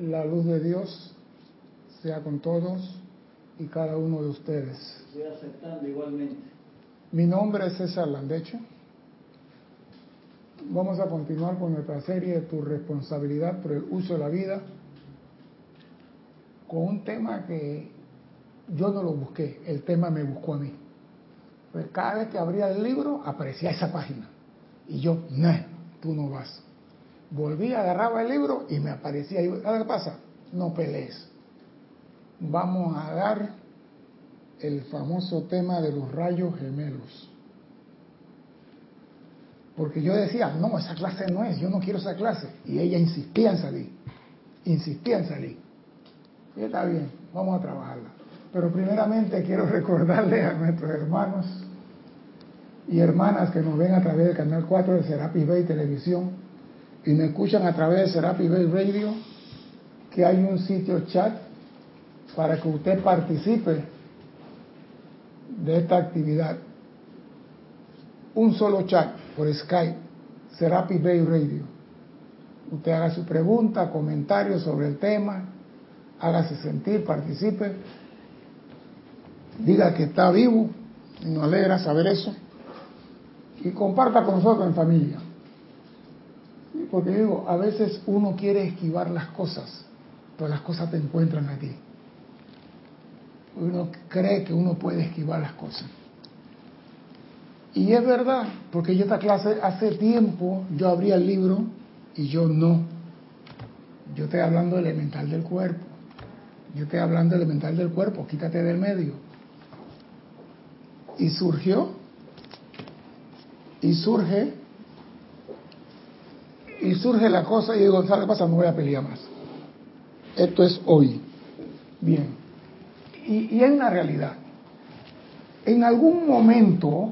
La luz de Dios sea con todos y cada uno de ustedes. Estoy aceptando igualmente. Mi nombre es César Landecho. Vamos a continuar con nuestra serie de Tu responsabilidad por el uso de la vida con un tema que yo no lo busqué, el tema me buscó a mí. Pues cada vez que abría el libro aparecía esa página y yo, no, tú no vas. Volví, agarraba el libro y me aparecía. Y, ¿Qué pasa? No pelees. Vamos a dar el famoso tema de los rayos gemelos. Porque yo decía, no, esa clase no es, yo no quiero esa clase. Y ella insistía en salir, insistía en salir. Y está bien, vamos a trabajarla. Pero primeramente quiero recordarle a nuestros hermanos y hermanas que nos ven a través del canal 4 de Serapis Bay Televisión y me escuchan a través de Serapis Bay Radio que hay un sitio chat para que usted participe de esta actividad. Un solo chat por Skype, Serapis Bay Radio. Usted haga su pregunta, comentario sobre el tema, hágase sentir, participe, diga que está vivo, y nos alegra saber eso, y comparta con nosotros en familia. Porque digo, a veces uno quiere esquivar las cosas, pero las cosas te encuentran a ti. Uno cree que uno puede esquivar las cosas. Y es verdad, porque yo esta clase hace tiempo yo abría el libro y yo no. Yo estoy hablando elemental del cuerpo. Yo estoy hablando elemental del cuerpo, quítate del medio. Y surgió, y surge, y surge la cosa y digo, ¿sabes qué pasa? No voy a pelear más. Esto es hoy. Bien. Y, y hay una realidad. En algún momento,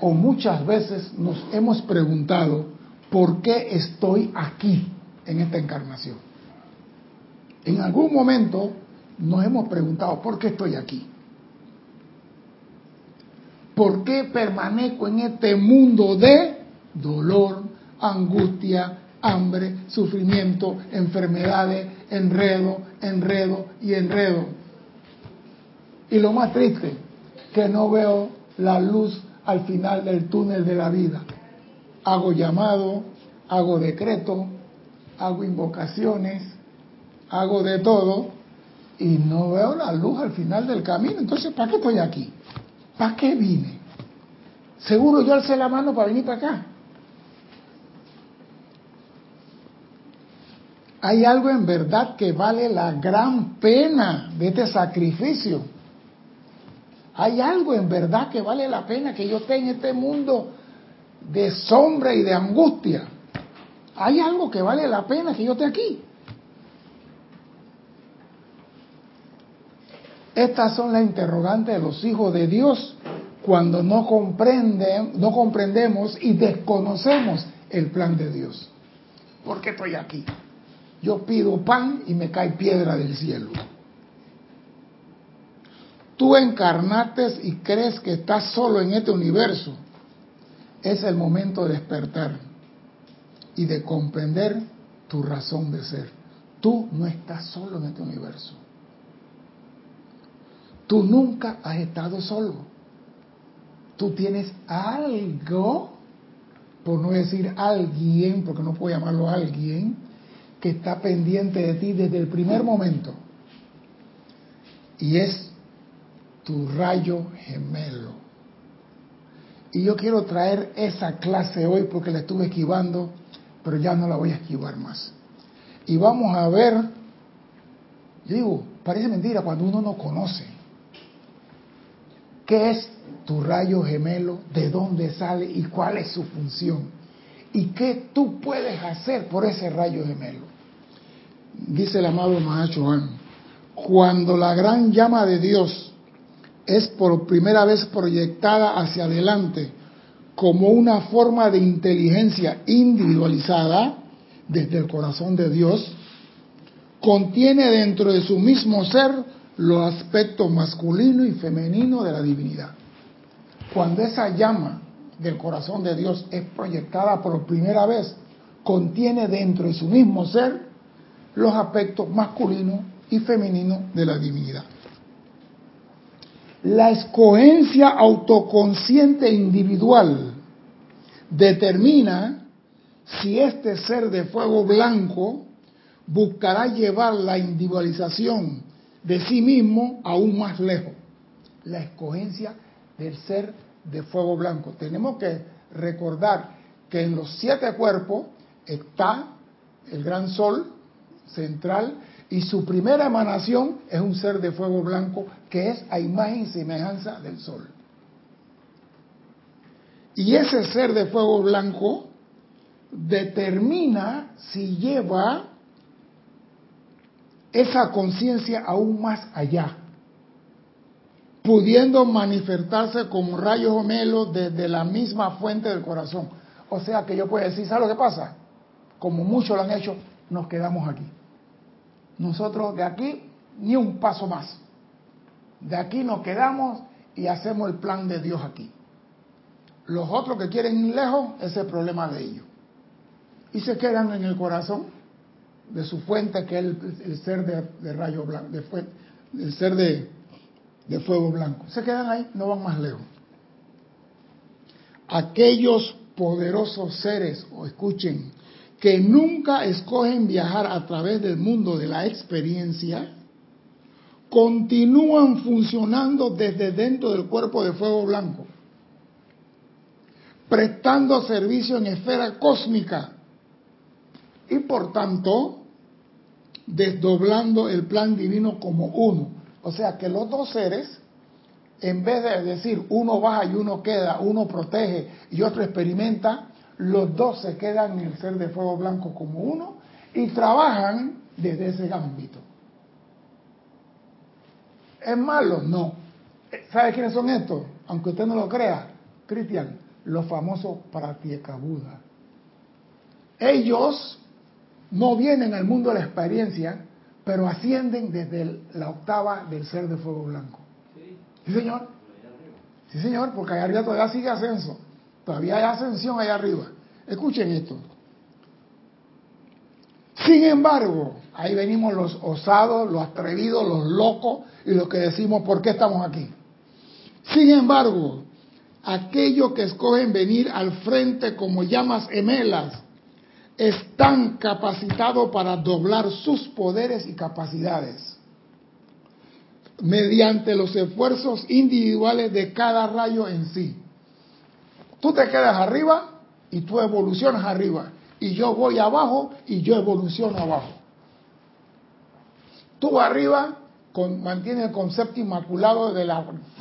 o muchas veces, nos hemos preguntado, ¿por qué estoy aquí en esta encarnación? En algún momento nos hemos preguntado, ¿por qué estoy aquí? ¿Por qué permanezco en este mundo de dolor, angustia, hambre, sufrimiento, enfermedades, enredo, enredo y enredo? Y lo más triste, que no veo la luz al final del túnel de la vida. Hago llamado, hago decreto, hago invocaciones, hago de todo y no veo la luz al final del camino. Entonces, ¿para qué estoy aquí? ¿Para qué vine? Seguro yo alcé la mano para venir para acá. Hay algo en verdad que vale la gran pena de este sacrificio. Hay algo en verdad que vale la pena que yo esté en este mundo de sombra y de angustia. Hay algo que vale la pena que yo esté aquí. Estas son las interrogantes de los hijos de Dios cuando no, comprenden, no comprendemos y desconocemos el plan de Dios. ¿Por qué estoy aquí? Yo pido pan y me cae piedra del cielo. Tú encarnates y crees que estás solo en este universo. Es el momento de despertar y de comprender tu razón de ser. Tú no estás solo en este universo. Tú nunca has estado solo. Tú tienes algo, por no decir alguien, porque no puedo llamarlo alguien, que está pendiente de ti desde el primer momento. Y es tu rayo gemelo. Y yo quiero traer esa clase hoy porque la estuve esquivando, pero ya no la voy a esquivar más. Y vamos a ver, yo digo, parece mentira cuando uno no conoce. ¿Qué es tu rayo gemelo? ¿De dónde sale y cuál es su función? ¿Y qué tú puedes hacer por ese rayo gemelo? Dice el amado Mahacho cuando la gran llama de Dios es por primera vez proyectada hacia adelante como una forma de inteligencia individualizada desde el corazón de Dios, contiene dentro de su mismo ser los aspectos masculino y femenino de la divinidad. Cuando esa llama del corazón de Dios es proyectada por primera vez, contiene dentro de su mismo ser los aspectos masculinos y femeninos de la divinidad. La escogencia autoconsciente individual determina si este ser de fuego blanco buscará llevar la individualización de sí mismo aún más lejos. La escogencia del ser de fuego blanco. Tenemos que recordar que en los siete cuerpos está el gran sol central y su primera emanación es un ser de fuego blanco que es a imagen y semejanza del sol. Y ese ser de fuego blanco determina si lleva esa conciencia aún más allá, pudiendo manifestarse como rayos gemelos desde la misma fuente del corazón. O sea que yo puedo decir, ¿sabes lo que pasa? Como muchos lo han hecho, nos quedamos aquí. Nosotros de aquí ni un paso más. De aquí nos quedamos y hacemos el plan de Dios aquí. Los otros que quieren ir lejos, ese es el problema de ellos. Y se quedan en el corazón de su fuente, que es el, ser de, rayo blanco, de el ser de, de fuego blanco. Se quedan ahí, no van más lejos. Aquellos poderosos seres, o escuchen, que nunca escogen viajar a través del mundo de la experiencia, continúan funcionando desde dentro del cuerpo de fuego blanco prestando servicio en esfera cósmica y por tanto desdoblando el plan divino como uno. O sea que los dos seres, en vez de decir uno baja y uno queda, uno protege y otro experimenta, los dos se quedan en el ser de fuego blanco como uno y trabajan desde ese ámbito. ¿Es malo? No. ¿Sabe quiénes son estos? Aunque usted no lo crea, Cristian, los famosos Pratyekabuddha. Ellos no vienen al mundo de la experiencia, pero ascienden desde la octava del ser de fuego blanco. Sí, señor. Sí, señor, porque allá arriba todavía sigue ascenso. Todavía hay ascensión allá arriba. Escuchen esto. Sin embargo, ahí venimos los osados, los atrevidos, los locos y los que decimos, ¿por qué estamos aquí? Sin embargo, aquellos que escogen venir al frente como llamas emelas están capacitados para doblar sus poderes y capacidades mediante los esfuerzos individuales de cada rayo en sí. Tú te quedas arriba y tú evolucionas arriba. Y yo voy abajo y yo evoluciono abajo. Tú arriba con, mantienes el concepto inmaculado de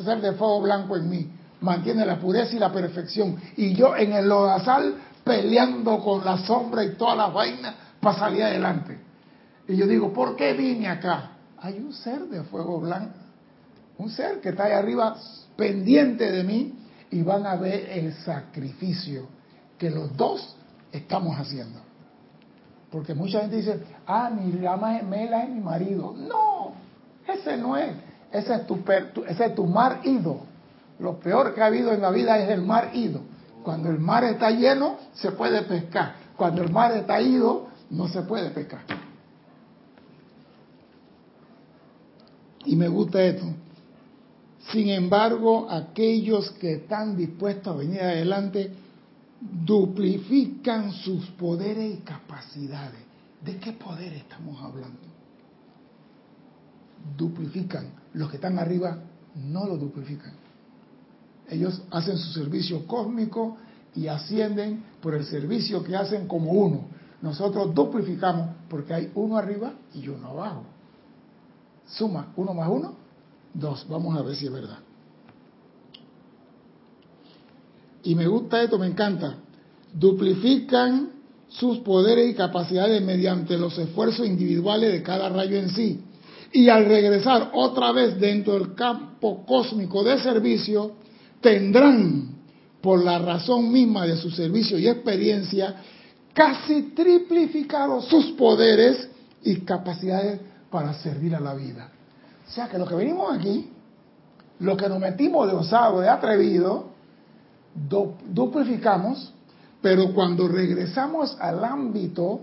ser de fuego blanco en mí mantiene la pureza y la perfección. Y yo en el lodazal peleando con la sombra y todas las vainas para salir adelante. Y yo digo, ¿por qué vine acá? Hay un ser de fuego blanco, un ser que está ahí arriba pendiente de mí y van a ver el sacrificio que los dos estamos haciendo. Porque mucha gente dice, ah, mi rama gemela es mi marido. No, ese no es. Ese es tu, ese es tu marido. Lo peor que ha habido en la vida es el mar ido. Cuando el mar está lleno, se puede pescar. Cuando el mar está ido, no se puede pescar. Y me gusta esto. Sin embargo, aquellos que están dispuestos a venir adelante duplifican sus poderes y capacidades. ¿De qué poder estamos hablando? Duplifican. Los que están arriba no lo duplifican. Ellos hacen su servicio cósmico y ascienden por el servicio que hacen como uno. Nosotros duplificamos porque hay uno arriba y uno abajo. Suma uno más uno, dos. Vamos a ver si es verdad. Y me gusta esto, me encanta. Duplifican sus poderes y capacidades mediante los esfuerzos individuales de cada rayo en sí. Y al regresar otra vez dentro del campo cósmico de servicio, tendrán, por la razón misma de su servicio y experiencia, casi triplificados sus poderes y capacidades para servir a la vida. Sea que lo que venimos aquí, lo que nos metimos de osado, de atrevido, duplificamos, pero cuando regresamos al ámbito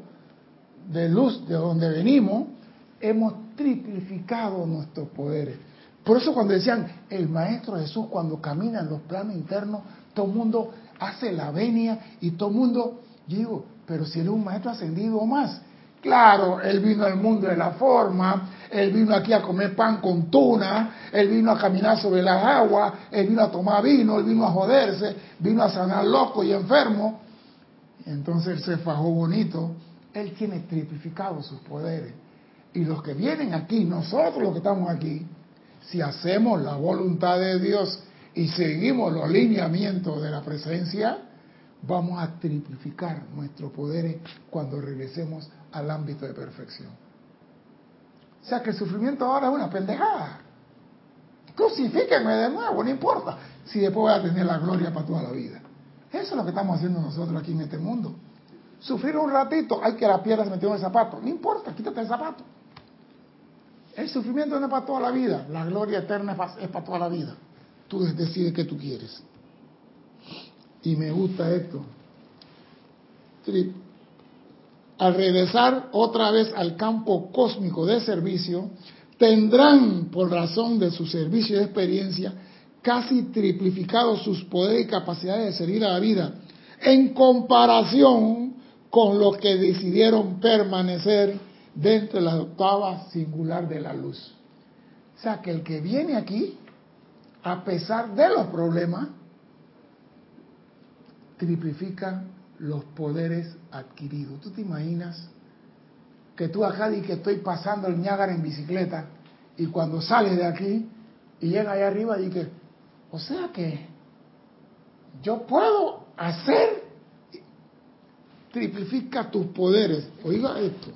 de luz de donde venimos, hemos triplificado nuestros poderes. Por eso cuando decían, el Maestro Jesús cuando camina en los planos internos, todo el mundo hace la venia y todo el mundo, yo digo, pero si él un Maestro ascendido o más. Claro, él vino al mundo de la forma, él vino aquí a comer pan con tuna, él vino a caminar sobre las aguas, él vino a tomar vino, él vino a joderse, vino a sanar loco y enfermo. Entonces él se fajó bonito. Él tiene triplificado sus poderes. Y los que vienen aquí, nosotros los que estamos aquí, si hacemos la voluntad de Dios y seguimos los lineamientos de la presencia, vamos a triplificar nuestros poderes cuando regresemos al ámbito de perfección. O sea que el sufrimiento ahora es una pendejada. Crucifíquenme de nuevo, no importa, si después voy a tener la gloria para toda la vida. Eso es lo que estamos haciendo nosotros aquí en este mundo. Sufrir un ratito, hay que la piedra se metió en el zapato. No importa, quítate el zapato. El sufrimiento no es para toda la vida, la gloria eterna es para toda la vida. Tú decides qué tú quieres. Y me gusta esto. Al regresar otra vez al campo cósmico de servicio, tendrán, por razón de su servicio y experiencia, casi triplificado sus poderes y capacidades de servir a la vida, en comparación con los que decidieron permanecer dentro de la octava singular de la luz. O sea que el que viene aquí, a pesar de los problemas, triplifica los poderes adquiridos. ¿Tú te imaginas que tú acá y que estoy pasando el Niágara en bicicleta y cuando sales de aquí y llega allá arriba y que, o sea que yo puedo hacer, triplifica tus poderes. Oiga esto.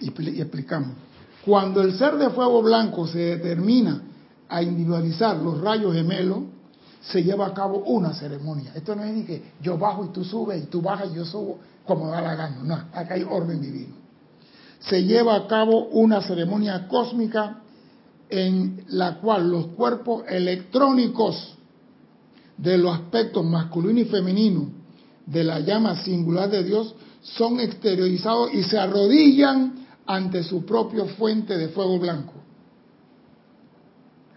Y, explicamos. Cuando el ser de fuego blanco se determina a individualizar los rayos gemelos, se lleva a cabo una ceremonia. Esto no es ni que yo bajo y tú subes y tú bajas y yo subo como da la gana. No, acá hay orden divino. Se lleva a cabo una ceremonia cósmica en la cual los cuerpos electrónicos de los aspectos masculino y femenino de la llama singular de Dios son exteriorizados y se arrodillan ante su propia fuente de fuego blanco.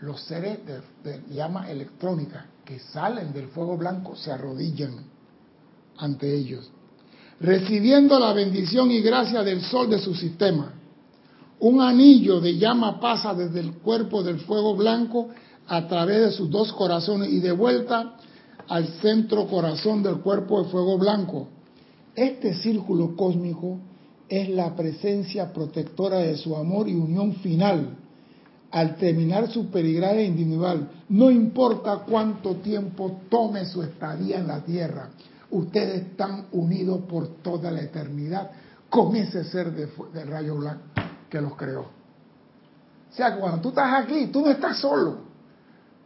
Los seres de, llama electrónica que salen del fuego blanco se arrodillan ante ellos, recibiendo la bendición y gracia del sol de su sistema. Un anillo de llama pasa desde el cuerpo del fuego blanco a través de sus dos corazones y de vuelta al centro corazón del cuerpo de fuego blanco. Este círculo cósmico es la presencia protectora de su amor y unión final. Al terminar su perigraje individual, no importa cuánto tiempo tome su estadía en la tierra, ustedes están unidos por toda la eternidad con ese ser de, de rayo blanco que los creó. O sea cuando tú estás aquí, tú no estás solo.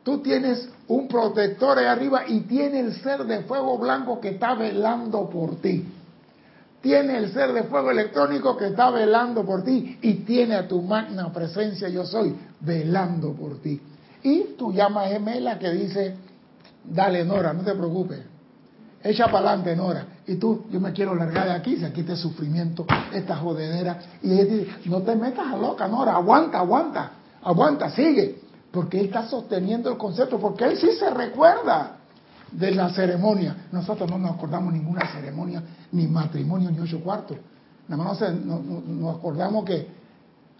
Tú tienes un protector ahí arriba y tiene el ser de fuego blanco que está velando por ti. Tiene el ser de fuego electrónico que está velando por ti y tiene a tu magna presencia yo soy velando por ti. Y tu llama gemela que dice, dale Nora, no te preocupes, echa para adelante Nora. Y tú, yo me quiero largar de aquí, se quite sufrimiento, esta jodedera. Y ella dice, no te metas a loca Nora, aguanta, aguanta, aguanta, sigue porque él está sosteniendo el concepto, porque él sí se recuerda de la ceremonia. Nosotros no nos acordamos ninguna ceremonia, ni matrimonio, ni ocho cuartos. Nada más nos, acordamos que,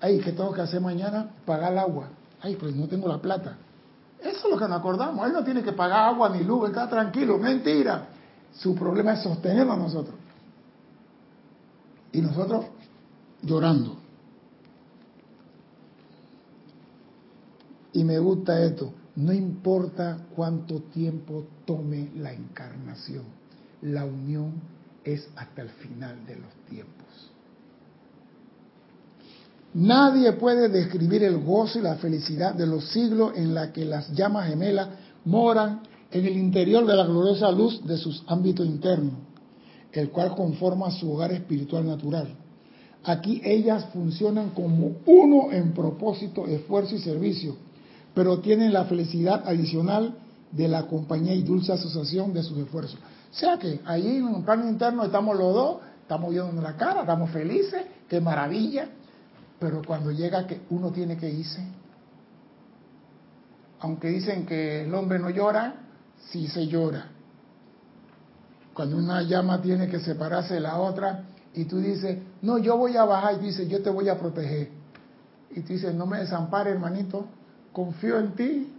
ay, ¿qué tengo que hacer mañana? Pagar el agua. Ay, pues no tengo la plata. Eso es lo que nos acordamos. Él no tiene que pagar agua ni luz, está tranquilo. Mentira. Su problema es sostenerlo a nosotros. Y nosotros llorando. Y me gusta esto, no importa cuánto tiempo tome la encarnación, la unión es hasta el final de los tiempos. Nadie puede describir el gozo y la felicidad de los siglos en la que las llamas gemelas moran en el interior de la gloriosa luz de sus ámbitos internos, el cual conforma su hogar espiritual natural. Aquí ellas funcionan como uno en propósito, esfuerzo y servicio pero tienen la felicidad adicional de la compañía y dulce asociación de sus esfuerzos. O sea que ahí en un plano interno estamos los dos estamos viendo la cara, estamos felices, qué maravilla, pero cuando llega que uno tiene que irse, aunque dicen que el hombre no llora, sí se llora. Cuando una llama tiene que separarse de la otra y tú dices, no, yo voy a bajar y dice, yo te voy a proteger. Y tú dices, no me desampare hermanito, confío en ti.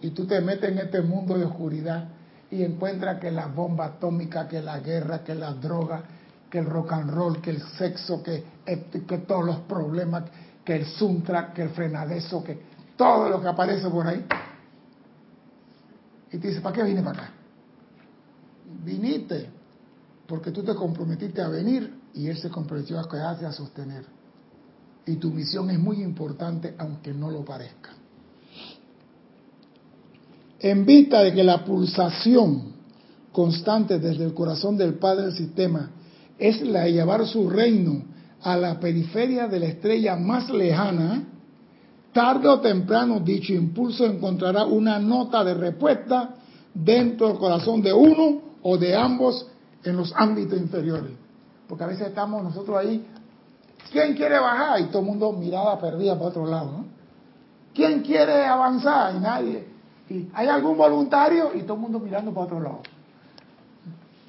Y tú te metes en este mundo de oscuridad y encuentras que la bomba atómica, que la guerra, que la droga, que el rock and roll, que el sexo, que, que todos los problemas, que el suntra, que el frenadeso, que todo lo que aparece por ahí. Y te dice, ¿para qué vine para acá? Viniste porque tú te comprometiste a venir y Él se comprometió a quedarte a sostener. Y tu misión es muy importante aunque no lo parezca. En vista de que la pulsación constante desde el corazón del Padre del sistema es la de llevar su reino a la periferia de la estrella más lejana, tarde o temprano dicho impulso encontrará una nota de respuesta dentro del corazón de uno o de ambos en los ámbitos inferiores. Porque a veces estamos nosotros ahí, ¿quién quiere bajar? Y todo el mundo mirada perdida para otro lado. ¿Quién quiere avanzar? Y nadie. Hay algún voluntario y todo el mundo mirando para otro lado.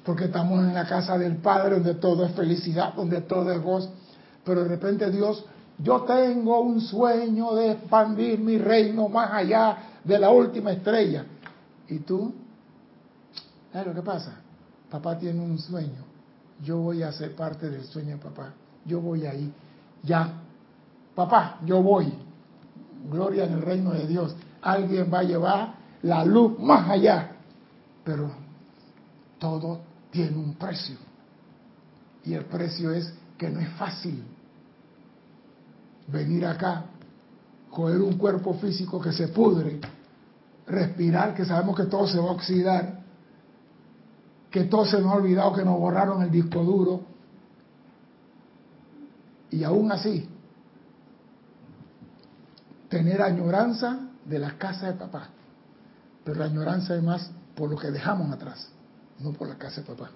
Porque estamos en la casa del Padre donde todo es felicidad, donde todo es gozo. Pero de repente Dios yo tengo un sueño de expandir mi reino más allá de la última estrella. ¿Y tú? ¿Sabes lo que pasa? Papá tiene un sueño. Yo voy a ser parte del sueño de papá. Yo voy ahí. Ya. Papá, yo voy. Gloria en el reino de Dios. Alguien va a llevar la luz más allá. Pero todo tiene un precio. Y el precio es que no es fácil venir acá, coger un cuerpo físico que se pudre, respirar, que sabemos que todo se va a oxidar, que todo se nos ha olvidado, que nos borraron el disco duro, y aún así, tener añoranza de la casa de papá, pero la añoranza es más por lo que dejamos atrás, no por la casa de papá.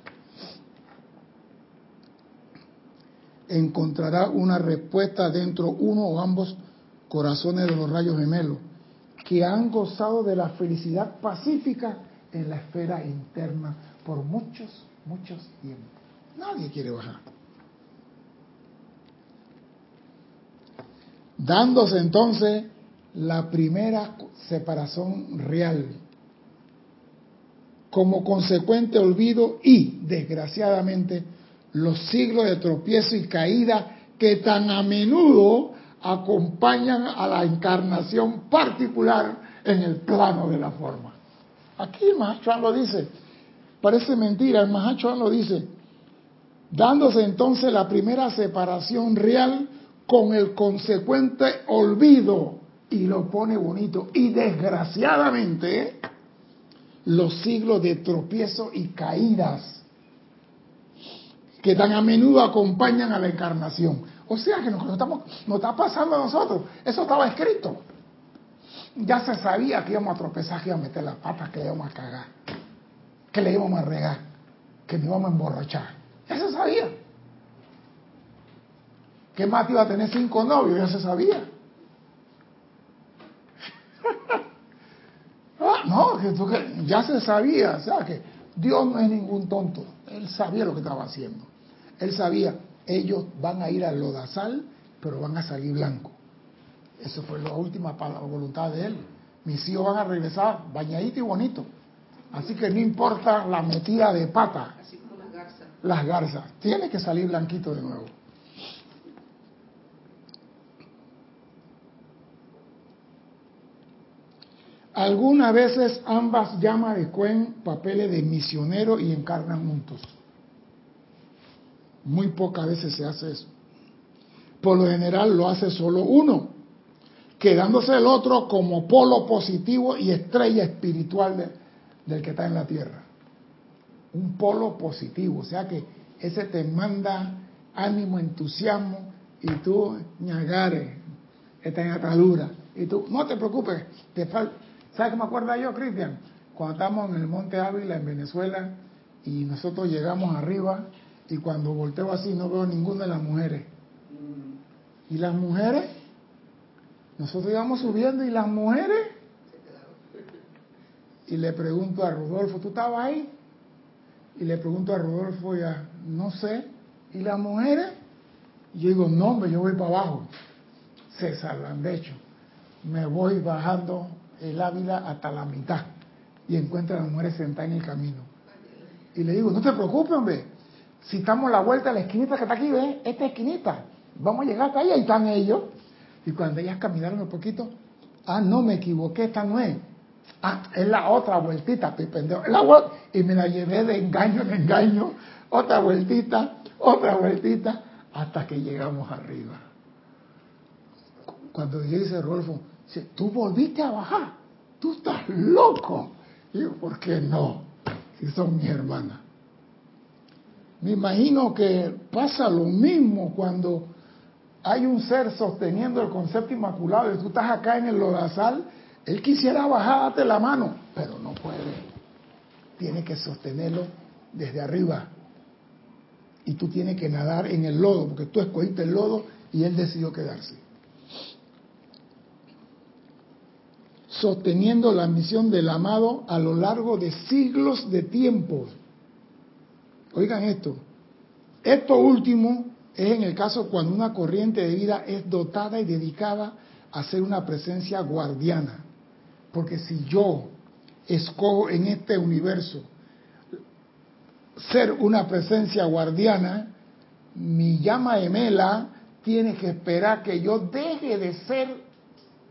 encontrará una respuesta dentro uno o ambos corazones de los rayos gemelos, que han gozado de la felicidad pacífica en la esfera interna por muchos, muchos tiempos. Nadie quiere bajar. Dándose entonces la primera separación real, como consecuente olvido y, desgraciadamente, los siglos de tropiezo y caída que tan a menudo acompañan a la encarnación particular en el plano de la forma. Aquí el Mahachuan lo dice, parece mentira, el Mahachuan lo dice, dándose entonces la primera separación real con el consecuente olvido, y lo pone bonito, y desgraciadamente los siglos de tropiezo y caídas que tan a menudo acompañan a la encarnación. O sea que nos, estamos, nos está pasando a nosotros. Eso estaba escrito. Ya se sabía que íbamos a tropezar, que íbamos a meter las patas, que íbamos a cagar, que le íbamos a regar, que nos íbamos a emborrachar. Ya se sabía. Que Mati iba a tener cinco novios, ya se sabía. no, que, ya se sabía. O sea que Dios no es ningún tonto. Él sabía lo que estaba haciendo. Él sabía, ellos van a ir al lodazal, pero van a salir blancos. Eso fue la última voluntad de él. Mis hijos van a regresar bañaditos y bonitos. Así que no importa la metida de pata. Así como las garzas. Las garzas. Tiene que salir blanquito de nuevo. Algunas veces ambas llamas de Cuen papeles de misionero y encarnan juntos. Muy pocas veces se hace eso. Por lo general lo hace solo uno, quedándose el otro como polo positivo y estrella espiritual del que está en la tierra. Un polo positivo, o sea que ese te manda ánimo, entusiasmo y tú ñagare, está en atadura. Y tú, no te preocupes, te ¿sabes qué me acuerdo yo, Cristian? Cuando estábamos en el Monte Ávila, en Venezuela, y nosotros llegamos arriba Y cuando volteo así no veo ninguna de las mujeres. ¿Y las mujeres? Nosotros íbamos subiendo y las mujeres. Y le pregunto a Rodolfo, ¿tú estabas ahí? Y le pregunto a Rodolfo ya, no sé. ¿Y las mujeres? Y yo digo, no, yo voy para abajo. César hecho Me voy bajando el Ávila hasta la mitad y encuentro a las mujeres sentadas en el camino. Y le digo, no te preocupes, hombre. Si estamos a la vuelta de la esquinita que está aquí, ¿ves? Esta esquinita. Vamos a llegar hasta ahí, ahí están ellos. Y cuando ellas caminaron un poquito, ah, no, me equivoqué, esta no es. Ah, es la otra vueltita, pendejo. y me la llevé de engaño en engaño, otra vueltita, otra vueltita, hasta que llegamos arriba. Cuando dice Rolfo, dice, tú volviste a bajar, tú estás loco. Y yo, ¿por qué no? Si son mis hermanas. Me imagino que pasa lo mismo cuando hay un ser sosteniendo el concepto inmaculado y tú estás acá en el lodazal, él quisiera bajarte la mano, pero no puede. Tiene que sostenerlo desde arriba. Y tú tienes que nadar en el lodo, porque tú escogiste el lodo y él decidió quedarse. Sosteniendo la misión del amado a lo largo de siglos de tiempo. Oigan esto. Esto último es en el caso cuando una corriente de vida es dotada y dedicada a ser una presencia guardiana. Porque si yo escojo en este universo ser una presencia guardiana, mi llama gemela tiene que esperar que yo deje de ser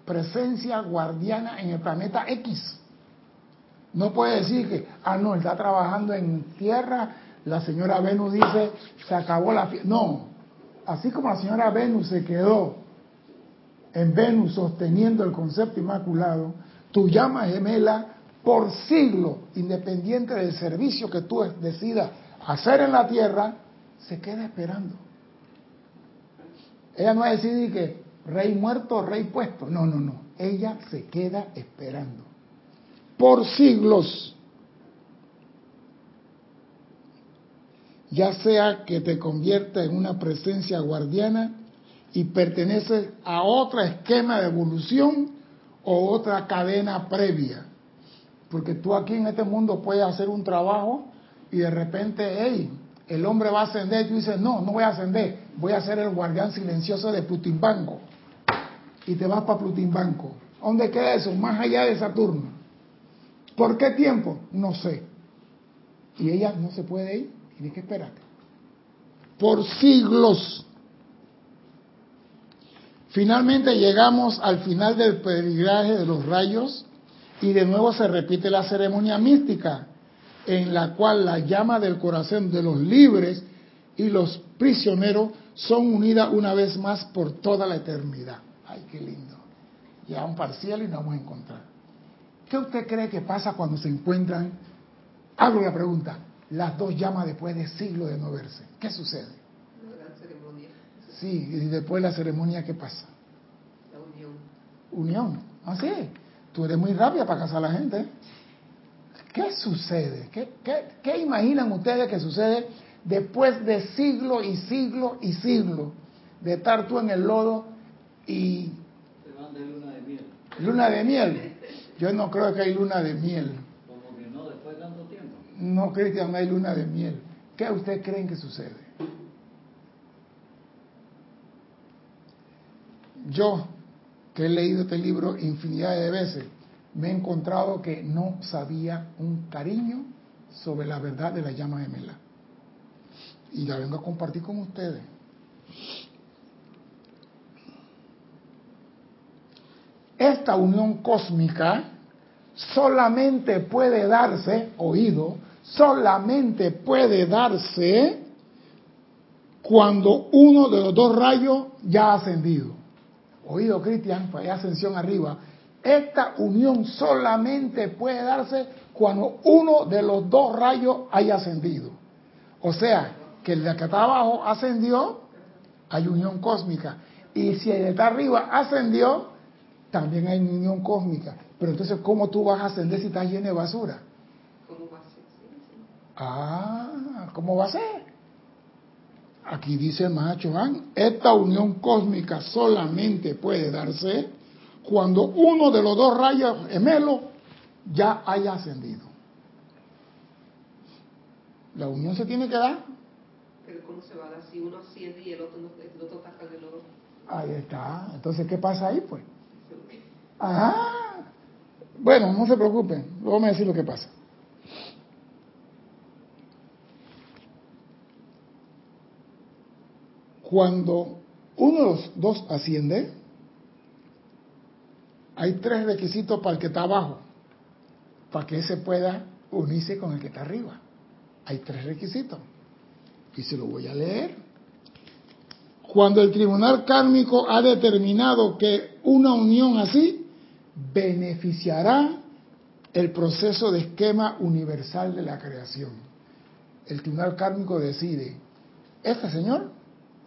presencia guardiana en el planeta X. No puede decir que, ah, no, está trabajando en tierra, la señora Venus dice, se acabó la fiesta. No, así como la señora Venus se quedó en Venus sosteniendo el concepto inmaculado, tu llama gemela por siglo, independiente del servicio que tú decidas hacer en la tierra, se queda esperando. Ella no va a decir que rey muerto, rey puesto. No, no, no. Ella se queda esperando. Por siglos. Ya sea que te convierta en una presencia guardiana y perteneces a otro esquema de evolución o otra cadena previa. Porque tú aquí en este mundo puedes hacer un trabajo y de repente, hey, el hombre va a ascender y tú dices, no, no voy a ascender, voy a ser el guardián silencioso de Plutimbanco. Y te vas para Plutimbanco. ¿Dónde queda eso? Más allá de Saturno. ¿Por qué tiempo? No sé. Y ella no se puede ir, tiene que esperar. Por siglos. Finalmente llegamos al final del peregrinaje de los rayos y de nuevo se repite la ceremonia mística en la cual la llama del corazón de los libres y los prisioneros son unidas una vez más por toda la eternidad. Ay, qué lindo. Ya un parcial y nos vamos a encontrar. ¿Qué usted cree que pasa cuando se encuentran? Hago la pregunta. Las dos llamas después de siglos de no verse. ¿Qué sucede? Sí, y después de la ceremonia, ¿qué pasa? La unión. Unión. Así. Ah, Tú eres muy rápida para casar a la gente. ¿Qué sucede? ¿Qué, imaginan ustedes que sucede después de siglo y siglo y siglo de estar tú en el lodo y... Se van de luna de miel. Luna de miel. Yo no creo que hay luna de miel. Como que no, después de tanto tiempo. No, Cristian, no hay luna de miel. ¿Qué ustedes creen que sucede? Yo, que he leído este libro infinidad de veces, me he encontrado que no sabía un cariño sobre la verdad de la llama gemela. Y la vengo a compartir con ustedes. Esta unión cósmica solamente puede darse, oído, solamente puede darse cuando uno de los dos rayos ya ha ascendido oído Cristian, pues hay ascensión arriba, esta unión solamente puede darse cuando uno de los dos rayos haya ascendido. O sea, que el de acá abajo ascendió, hay unión cósmica. Y si el de arriba ascendió, también hay unión cósmica. Pero entonces, ¿cómo tú vas a ascender si estás lleno de basura? ¿Cómo va a ser? Ah, ¿cómo va a ser? Aquí dice el Mahacho Han, esta unión cósmica solamente puede darse cuando uno de los dos rayos gemelos ya haya ascendido. La unión se tiene que dar. Pero ¿cómo se va a dar si uno asciende y el otro, no, el otro acá del otro? Ahí está. Entonces, ¿qué pasa ahí, pues? Ajá. Bueno, no se preocupen. Luego me decir lo que pasa. Cuando uno de los dos asciende, hay tres requisitos para el que está abajo, para que ese pueda unirse con el que está arriba. Hay tres requisitos. Y se lo voy a leer. Cuando el tribunal kármico ha determinado que una unión así beneficiará el proceso de esquema universal de la creación. El tribunal kármico decide, este señor,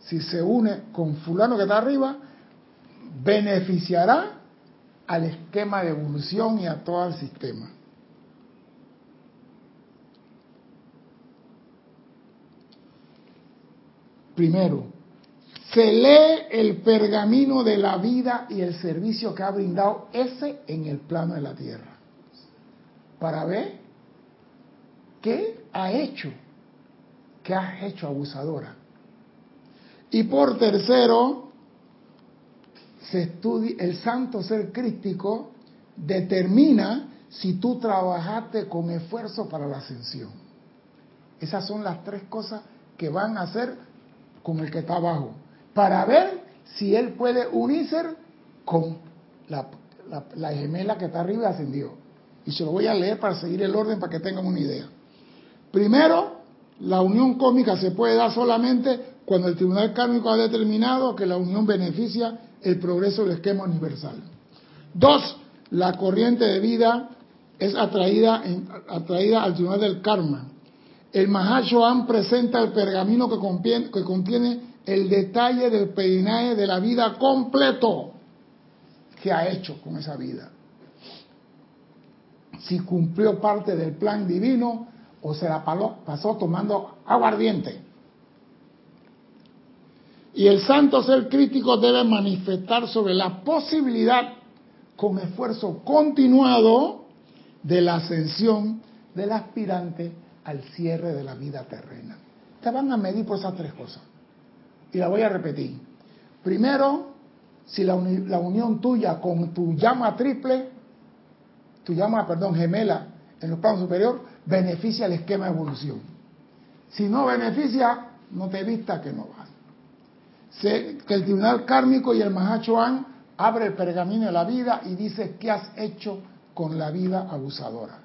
si se une con fulano que está arriba, beneficiará al esquema de evolución y a todo el sistema. Primero, se lee el pergamino de la vida y el servicio que ha brindado ese en el plano de la tierra. Para ver qué ha hecho, qué has hecho abusadora. Y por tercero, se estudia, el santo ser crístico determina si tú trabajaste con esfuerzo para la ascensión. Esas son las tres cosas que van a hacer con el que está abajo, para ver si él puede unirse con la, la, gemela que está arriba y ascendió. Y se lo voy a leer para seguir el orden para que tengan una idea. Primero, la unión cósmica se puede dar solamente cuando el tribunal kármico ha determinado que la unión beneficia el progreso del esquema universal. Dos, la corriente de vida es atraída, atraída al tribunal del karma. El Mahashohan presenta el pergamino que contiene, que contiene el detalle del peinaje de la vida completo que ha hecho con esa vida. Si cumplió parte del plan divino o se la pasó tomando aguardiente. Y el santo ser crítico debe manifestar sobre la posibilidad, con esfuerzo continuado, de la ascensión del aspirante al cierre de la vida terrena. Te van a medir por esas tres cosas. Y la voy a repetir. Primero, si la, la unión tuya con tu llama triple, tu llama, perdón, gemela en los planos superior, beneficia el esquema de evolución. Si no beneficia, no te vista que no vas. Sé que el tribunal kármico y el Mahachohan abre el pergamino de la vida y dice qué has hecho con la vida abusadora.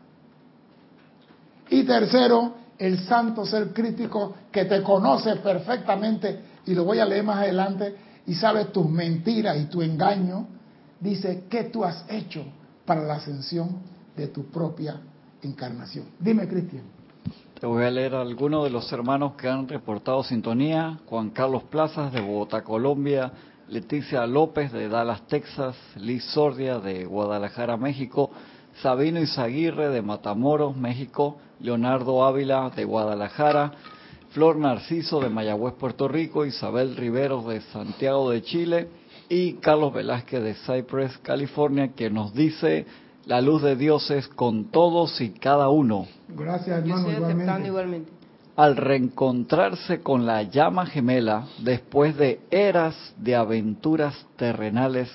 Y tercero, el santo ser crítico que te conoce perfectamente, y lo voy a leer más adelante, y sabe tus mentiras y tu engaño, dice qué tú has hecho para la ascensión de tu propia encarnación. Dime, Cristian. Te voy a leer algunos de los hermanos que han reportado sintonía. Juan Carlos Plazas de Bogotá, Colombia. Leticia López de Dallas, Texas. Liz Sordia de Guadalajara, México. Sabino Izaguirre de Matamoros, México. Leonardo Ávila de Guadalajara. Flor Narciso de Mayagüez, Puerto Rico. Isabel Riveros de Santiago de Chile. Y Carlos Velázquez de Cypress, California, que nos dice la luz de Dios es con todos y cada uno. Gracias, hermano. Yo estoy aceptando igualmente. Al reencontrarse con la llama gemela, después de eras de aventuras terrenales,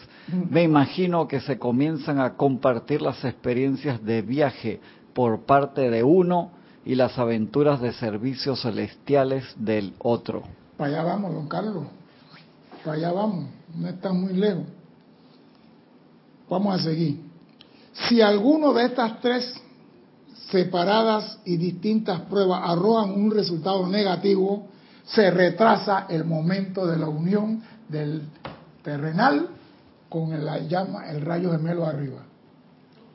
me imagino que se comienzan a compartir las experiencias de viaje por parte de uno y las aventuras de servicios celestiales del otro. Para allá vamos, don Carlos. Para allá vamos. No está muy lejos. Vamos a seguir. Si alguno de estas tres separadas y distintas pruebas arrojan un resultado negativo, se retrasa el momento de la unión del terrenal con el, llama, el rayo gemelo arriba.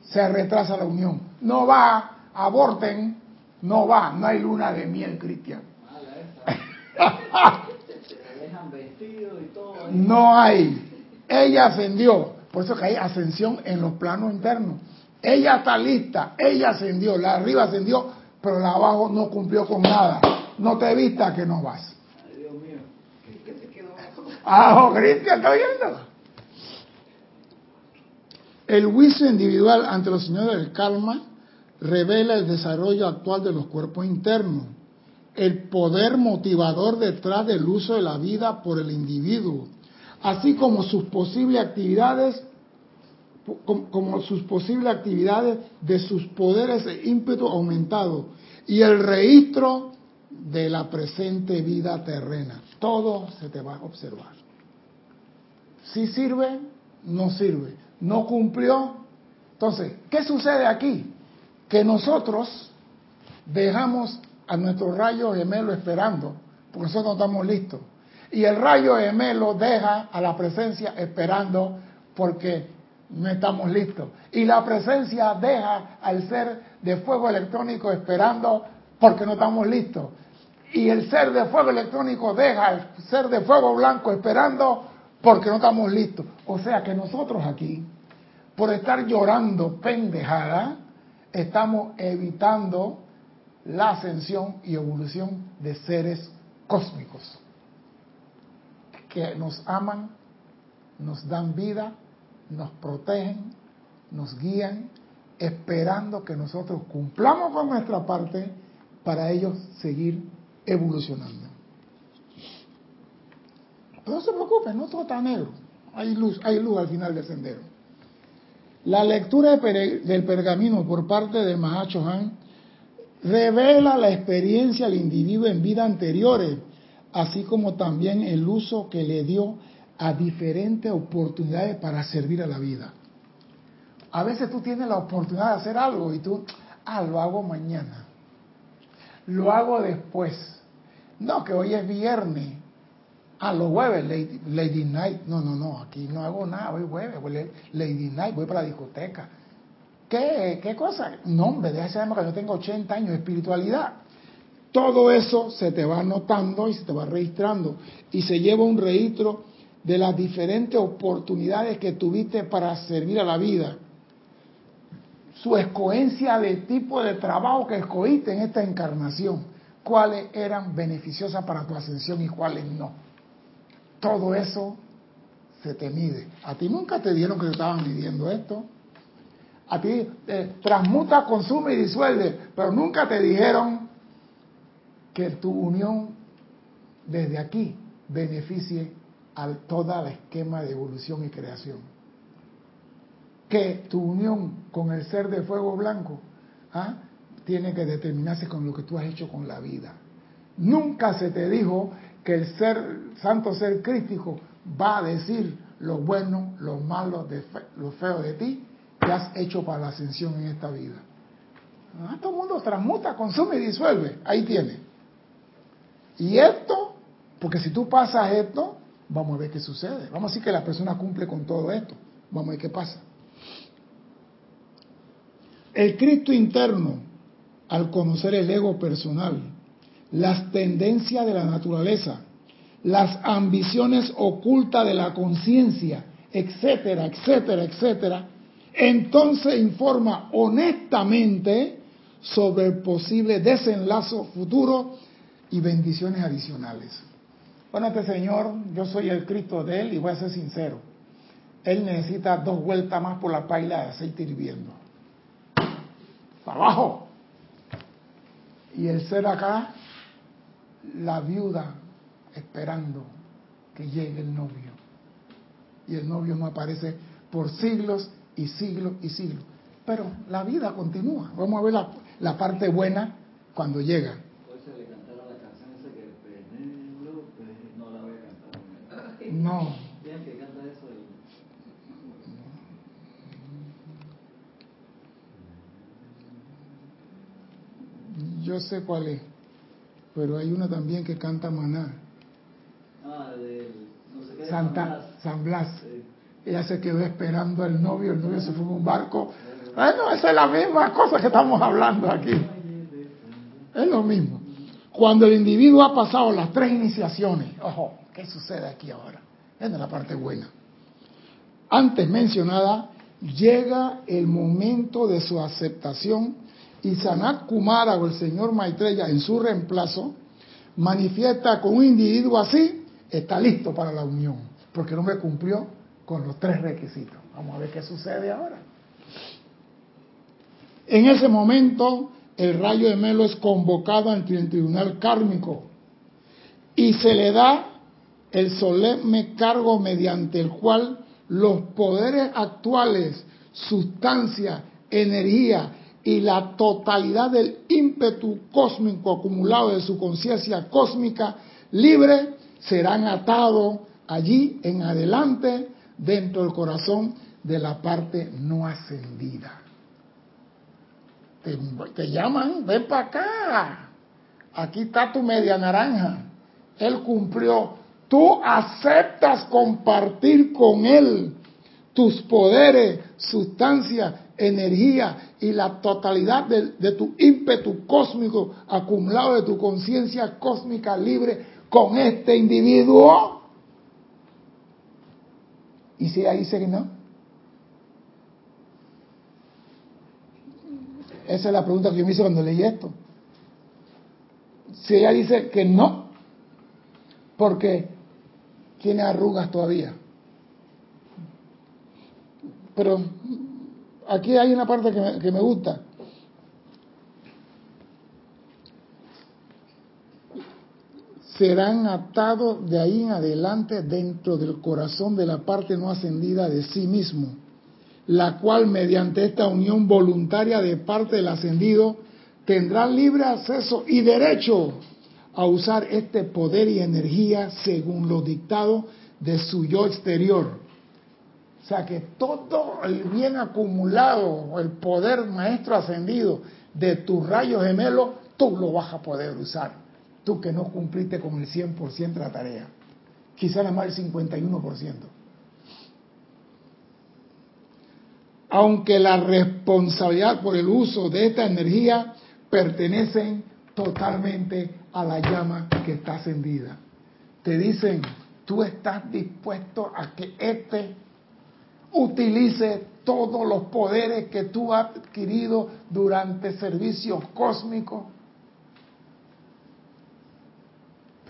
Se retrasa la unión. No va, aborten, no va, no hay luna de miel, Cristian. no hay. Ella ascendió. Por eso que hay ascensión en los planos internos. Ella está lista, ella ascendió, la arriba ascendió, pero la abajo no cumplió con nada. No te vista que no vas. Ah, oh, Cristian, ¿está oyendo? El juicio individual ante los señores del karma revela el desarrollo actual de los cuerpos internos, el poder motivador detrás del uso de la vida por el individuo, así como sus posibles actividades como sus posibles actividades de sus poderes e ímpetu aumentados y el registro de la presente vida terrena. Todo se te va a observar. Si sirve, no sirve. No cumplió. Entonces, ¿qué sucede aquí? Que nosotros dejamos a nuestro rayo gemelo esperando, porque nosotros no estamos listos. Y el rayo gemelo deja a la presencia esperando porque no estamos listos. Y la presencia deja al ser de fuego electrónico esperando porque no estamos listos. Y el ser de fuego electrónico deja al ser de fuego blanco esperando porque no estamos listos. O sea que nosotros aquí, por estar llorando pendejada, estamos evitando la ascensión y evolución de seres cósmicos que nos aman, nos dan vida nos protegen, nos guían, esperando que nosotros cumplamos con nuestra parte para ellos seguir evolucionando. Pero no se preocupen, no todo está negro. Hay luz, hay luz al final del sendero. La lectura del pergamino por parte de Mahacho Han revela la experiencia del individuo en vidas anteriores, así como también el uso que le dio a diferentes oportunidades para servir a la vida. A veces tú tienes la oportunidad de hacer algo y tú, ah, lo hago mañana, lo hago después. No, que hoy es viernes, ah, los jueves, Lady, Night. No, no, no, aquí no hago nada, hoy jueves, Lady Night, voy para la discoteca. ¿Qué, qué cosa? No, hombre, déjame saber que yo tengo 80 años de espiritualidad. Todo eso se te va anotando y se te va registrando y se lleva un registro de las diferentes oportunidades que tuviste para servir a la vida, su escogencia de tipo de trabajo que escogiste en esta encarnación, cuáles eran beneficiosas para tu ascensión y cuáles no. Todo eso se te mide. A ti nunca te dieron que te estaban midiendo esto. A ti eh, transmuta, consume y disuelve, pero nunca te dijeron que tu unión desde aquí beneficie a todo el esquema de evolución y creación. Que tu unión con el ser de fuego blanco ¿ah? tiene que determinarse con lo que tú has hecho con la vida. Nunca se te dijo que el ser, santo ser crístico, va a decir lo bueno, lo malo, de lo feo de ti que has hecho para la ascensión en esta vida. ¿Ah? Todo el mundo transmuta, consume y disuelve. Ahí tiene. Y esto, porque si tú pasas esto, Vamos a ver qué sucede. Vamos a decir que la persona cumple con todo esto. Vamos a ver qué pasa. El Cristo interno, al conocer el ego personal, las tendencias de la naturaleza, las ambiciones ocultas de la conciencia, etcétera, etcétera, etcétera, entonces informa honestamente sobre el posible desenlazo futuro y bendiciones adicionales. Bueno, este señor, yo soy el Cristo de él y voy a ser sincero. Él necesita dos vueltas más por la paila de aceite hirviendo. abajo. Y el ser acá, la viuda esperando que llegue el novio. Y el novio no aparece por siglos y siglos y siglos. Pero la vida continúa. Vamos a ver la, la parte buena cuando llega. No. Yo sé cuál es, pero hay una también que canta Maná. Ah, no sé qué Santa, San Blas. Ella se quedó esperando al novio, el novio se fue en un barco. Bueno, esa es la misma cosa que estamos hablando aquí. Es lo mismo. Cuando el individuo ha pasado las tres iniciaciones, ojo, ¿qué sucede aquí ahora? es la parte buena. Antes mencionada, llega el momento de su aceptación y Sanat Kumara o el señor Maitreya en su reemplazo manifiesta con un individuo así está listo para la unión, porque el hombre cumplió con los tres requisitos. Vamos a ver qué sucede ahora. En ese momento, el rayo de Melo es convocado ante el tribunal kármico y se le da el solemne cargo mediante el cual los poderes actuales, sustancia, energía y la totalidad del ímpetu cósmico acumulado de su conciencia cósmica libre serán atados allí en adelante dentro del corazón de la parte no ascendida. Te, llaman, ven para acá. Aquí está tu media naranja. Él cumplió. Tú aceptas compartir con Él tus poderes, sustancia, energía y la totalidad de, tu ímpetu cósmico acumulado de tu conciencia cósmica libre con este individuo. Y si ella dice que no, esa es la pregunta que yo me hice cuando leí esto. Si ella dice que no, porque tiene arrugas todavía. Pero aquí hay una parte que me, que me gusta. serán atados de ahí en adelante dentro del corazón de la parte no ascendida de sí mismo, la cual mediante esta unión voluntaria de parte del ascendido tendrá libre acceso y derecho a usar este poder y energía según los dictados de su yo exterior. O sea que todo el bien acumulado, el poder maestro ascendido de tu rayo gemelo, tú lo vas a poder usar tú que no cumpliste con el 100% de la tarea, quizá nada más el 51%. Aunque la responsabilidad por el uso de esta energía pertenecen totalmente a la llama que está encendida. Te dicen, tú estás dispuesto a que éste utilice todos los poderes que tú has adquirido durante servicios cósmicos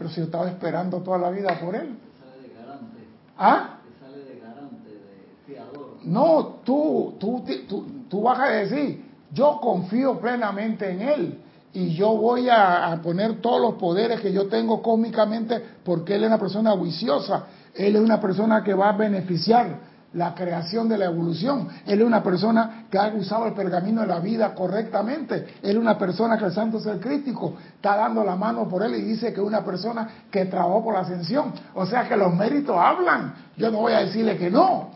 Pero si yo estaba esperando toda la vida por él. Sale de garante. ¿Ah? Sale de garante, de fiador. No, tú, tú, tú, tú vas a decir, yo confío plenamente en él y yo voy a, a, poner todos los poderes que yo tengo cósmicamente porque él es una persona juiciosa, él es una persona que va a beneficiar la creación de la evolución. Él es una persona que ha usado el pergamino de la vida correctamente. Él es una persona que el santo ser crítico está dando la mano por él y dice que es una persona que trabajó por la ascensión. O sea que los méritos hablan. Yo no voy a decirle que no.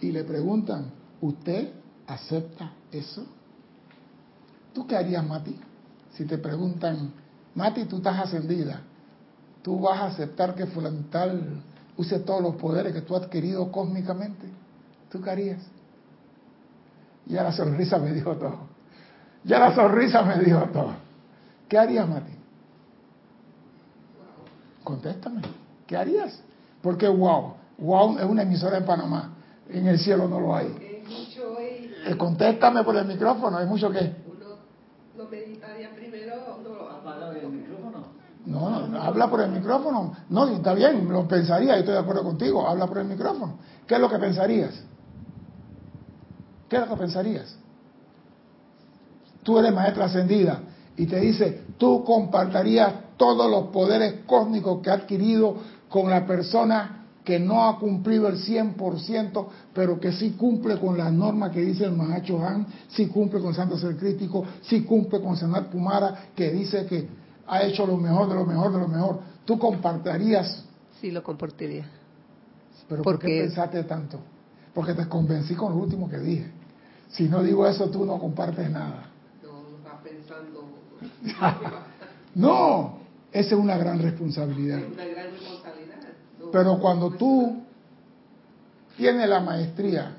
Y le preguntan, ¿usted acepta eso? ¿Tú qué harías, Mati? Si te preguntan, Mati, tú estás ascendida tú vas a aceptar que Fulantal use todos los poderes que tú has adquirido cósmicamente. ¿Tú qué harías? Ya la sonrisa me dijo todo. Ya la sonrisa me dijo todo. ¿Qué harías, Mati? Contéstame. ¿Qué harías? Porque wow, wow es una emisora en Panamá. En el cielo no lo hay. Mucho. Eh, contéstame por el micrófono. ¿Es mucho qué? Uno lo meditaría primero, no lo Apaga el micrófono. No, no, habla por el micrófono. No, está bien, lo pensaría, estoy de acuerdo contigo, habla por el micrófono. ¿Qué es lo que pensarías? ¿Qué es lo que pensarías? Tú eres maestra ascendida y te dice, tú compartirías todos los poderes cósmicos que ha adquirido con la persona que no ha cumplido el 100%, pero que sí cumple con las normas que dice el Mahacho Han, sí cumple con Santo Ser Crítico, sí cumple con Sanat Pumara, que dice que ha hecho lo mejor de lo mejor de lo mejor. ¿Tú compartirías? Sí, lo compartiría. ¿Pero por qué pensaste tanto? Porque te convencí con lo último que dije. Si no digo eso, tú no compartes nada. No, estás pensando. no, esa es una gran responsabilidad. Es una gran responsabilidad. No, Pero cuando tú tienes la maestría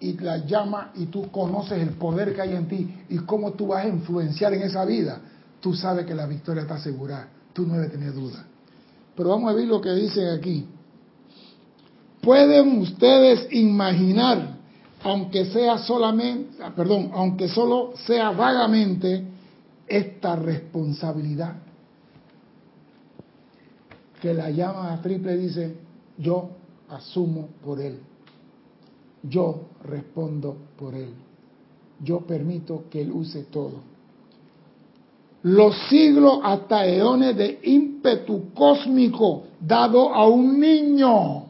y la llama y tú conoces el poder que hay en ti y cómo tú vas a influenciar en esa vida, tú sabes que la victoria está asegurada. Tú no debes tener duda. Pero vamos a ver lo que dicen aquí. Pueden ustedes imaginar, aunque sea solamente, perdón, aunque solo sea vagamente, esta responsabilidad que la llama a triple dice, yo asumo por él, yo respondo por él, yo permito que él use todo. Los siglos hasta eones de ímpetu cósmico dado a un niño,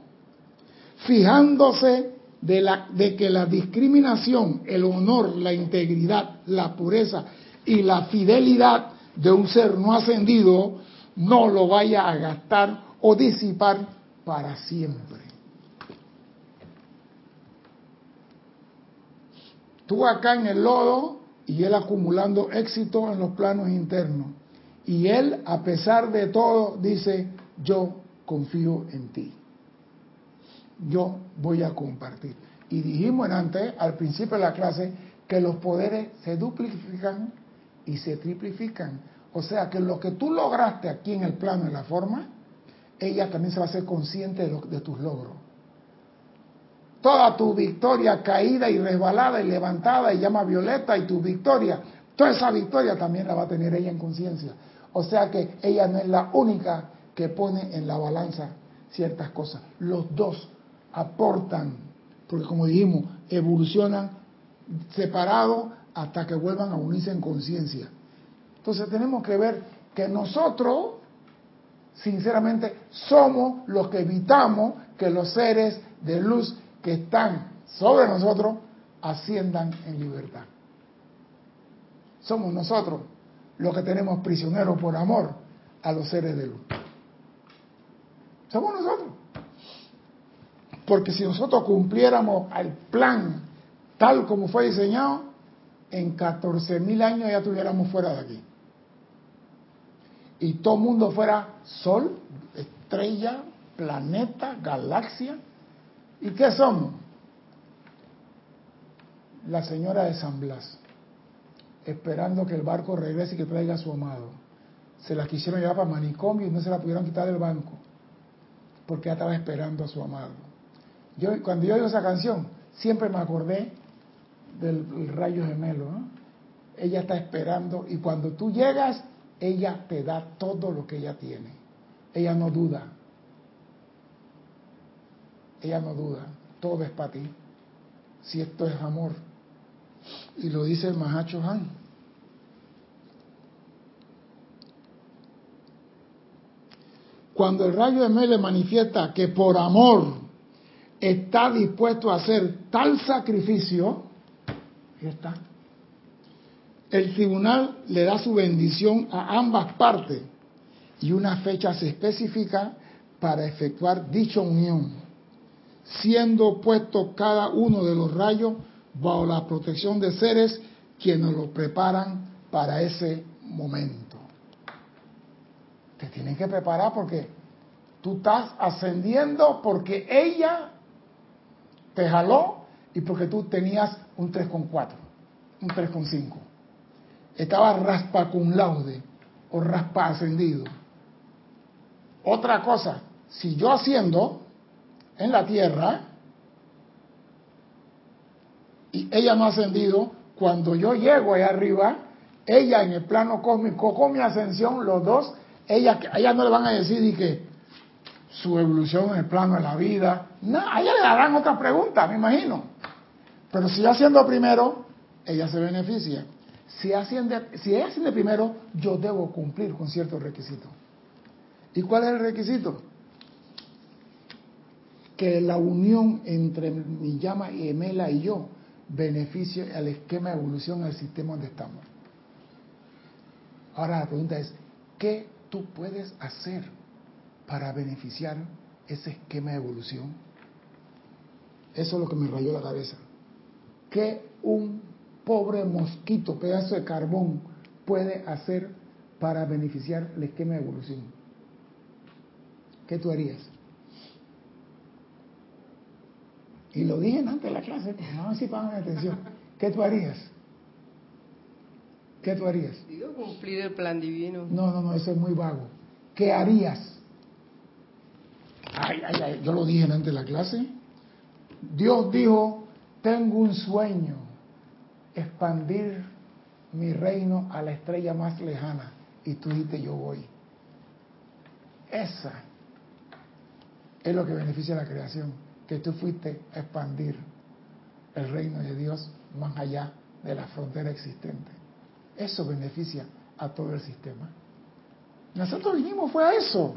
fijándose de, de que la discriminación, el honor, la integridad, la pureza y la fidelidad de un ser no ascendido no lo vaya a gastar o disipar para siempre. Tú acá en el lodo y él acumulando éxito en los planos internos. Y él, a pesar de todo, dice, yo confío en ti. Yo voy a compartir. Y dijimos antes, al principio de la clase, que los poderes se duplican y se triplifican. O sea que lo que tú lograste aquí en el plano de la forma, ella también se va a ser consciente de tus logros. Toda tu victoria caída y resbalada y levantada y llama violeta y tu victoria, toda esa victoria también la va a tener ella en conciencia. O sea que ella no es la única que pone en la balanza ciertas cosas. Los dos aportan, porque como dijimos, evolucionan separados hasta que vuelvan a unirse en conciencia. Entonces tenemos que ver que nosotros, sinceramente, somos los que evitamos que los seres de luz que están sobre nosotros asciendan en libertad. Somos nosotros los que tenemos prisioneros por amor a los seres de luz. Somos nosotros. Porque si nosotros cumpliéramos el plan tal como fue diseñado, en 14.000 años ya estuviéramos fuera de aquí. Y todo el mundo fuera sol, estrella, planeta, galaxia. ¿Y qué somos? La señora de San Blas, esperando que el barco regrese y que traiga a su amado. Se la quisieron llevar para manicomio y no se la pudieron quitar del banco, porque ella estaba esperando a su amado. Yo, cuando yo oigo esa canción, siempre me acordé del rayo gemelo. Ella está esperando y cuando tú llegas, ella te da todo lo que ella tiene. Ella no duda. Ella no duda. Todo es para ti. Si esto es amor. Y lo dice el Mahacho Han. Cuando el rayo de Mele manifiesta que por amor está dispuesto a hacer tal sacrificio, ya está. El tribunal le da su bendición a ambas partes y una fecha se especifica para efectuar dicha unión, siendo puesto cada uno de los rayos bajo la protección de seres quienes lo preparan para ese momento. Te tienen que preparar porque tú estás ascendiendo porque ella te jaló y porque tú tenías un 3,4, un 3,5. Estaba raspa cum laude o raspa ascendido. Otra cosa, si yo asciendo en la tierra y ella no ha ascendido, cuando yo llego allá arriba, ella en el plano cósmico con mi ascensión, los dos, ella, ella no le van a decir que su evolución en el plano de la vida, no, a ella le darán otra pregunta, me imagino. Pero si yo asciendo primero, ella se beneficia. Si, asciende, si ella asciende primero, yo debo cumplir con ciertos requisitos. ¿Y cuál es el requisito? Que la unión entre mi llama y Emela y yo beneficie al esquema de evolución al sistema donde estamos. Ahora la pregunta es, ¿qué tú puedes hacer para beneficiar ese esquema de evolución? Eso es lo que me rayó la cabeza. ¿Qué un pobre mosquito, pedazo de carbón, puede hacer para beneficiar el esquema de evolución? ¿Qué tú harías? Y lo dije antes de la clase, pero no si pongan atención. ¿Qué tú harías? ¿Qué tú harías? Digo, cumplir el plan divino. No, no, no, eso es muy vago. ¿Qué harías? Ay, ay, ay, yo lo dije antes de la clase. Dios dijo, tengo un sueño, expandir mi reino a la estrella más lejana. Y tú dijiste, yo voy. Esa es lo que beneficia a la creación, que tú fuiste a expandir el reino de Dios más allá de la frontera existente. Eso beneficia a todo el sistema. Nosotros vinimos fue a eso,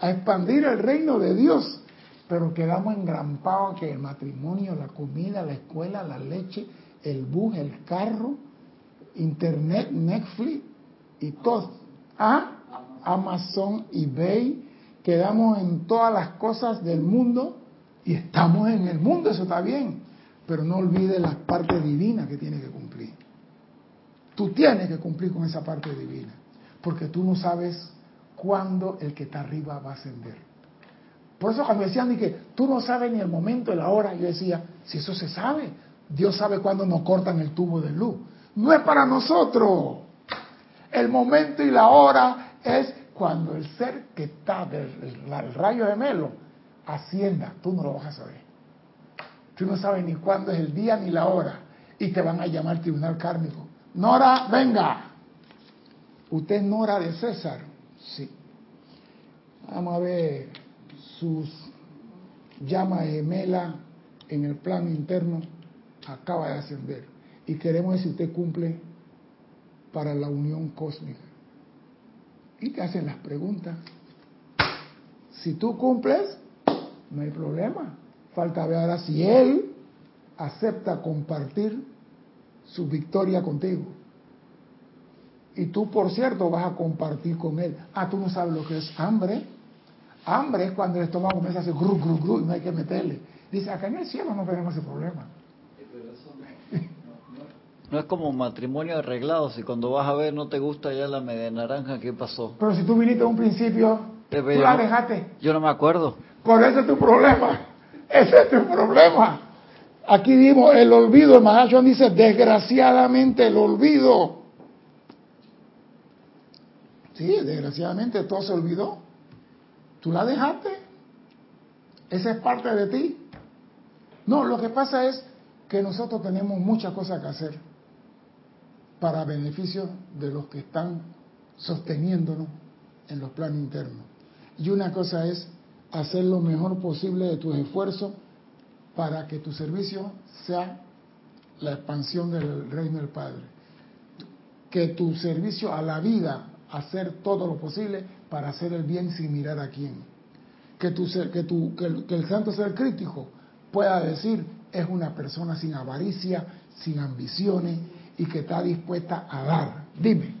a expandir el reino de Dios, pero quedamos engrampados que el matrimonio, la comida, la escuela, la leche, el bus, el carro, internet, Netflix y todo. ¿Ah? Amazon, eBay, quedamos en todas las cosas del mundo y estamos en el mundo, eso está bien, pero no olvides las partes divinas que tiene que cumplir. Tú tienes que cumplir con esa parte divina, porque tú no sabes cuándo el que está arriba va a ascender. Por eso cuando decían que tú no sabes ni el momento, la hora, yo decía, si eso se sabe, Dios sabe cuándo nos cortan el tubo de luz. No es para nosotros. El momento y la hora es cuando el ser que está del, rayo de Melo ascienda. Tú no lo vas a saber. Tú no sabes ni cuándo es el día ni la hora. Y te van a llamar tribunal kármico. Nora, venga. ¿Usted es Nora de César? Sí. Vamos a ver sus llamas gemela en el plano interno. Acaba de ascender. Y queremos ver si usted cumple para la unión cósmica. Y te hacen las preguntas. Si tú cumples, no hay problema. Falta ver ahora si él acepta compartir su victoria contigo. Y tú, por cierto, vas a compartir con él. Ah, tú no sabes lo que es hambre. Hambre es cuando el estómago comienza a hacer gru, gru, gru y no hay que meterle. Dice, acá en el cielo no tenemos ese problema. No es como matrimonio arreglado, si cuando vas a ver no te gusta ya la media naranja, ¿qué pasó? Pero si tú viniste a un principio, tú la dejaste. Yo no me acuerdo. Por ese es tu problema. Ese es tu problema. Aquí vimos el olvido. El Mahacho dice, desgraciadamente el olvido. Sí, desgraciadamente todo se olvidó. Tú la dejaste. Esa es parte de ti. No, lo que pasa es que nosotros tenemos muchas cosas que hacer para beneficio de los que están sosteniéndonos en los planos internos. Y una cosa es hacer lo mejor posible de tus esfuerzos para que tu servicio sea la expansión del reino del Padre. Que tu servicio a la vida, hacer todo lo posible para hacer el bien sin mirar a quién. Que, tu, que, tu, que, el, que el santo ser crítico pueda decir, es una persona sin avaricia, sin ambiciones, y que está dispuesta a dar. Dime.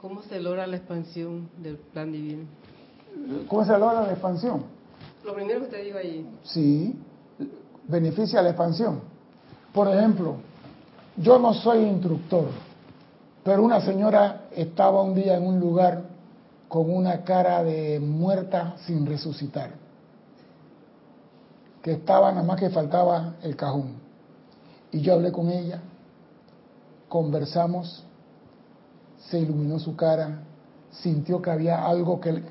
¿Cómo se logra la expansión del plan divino? ¿Cómo se logra la expansión? Lo primero que usted dijo ahí. Sí, beneficia la expansión. Por ejemplo, yo no soy instructor, pero una señora estaba un día en un lugar con una cara de muerta sin resucitar, que estaba nada más que faltaba el cajón. Y yo hablé con ella conversamos, se iluminó su cara, sintió que había algo que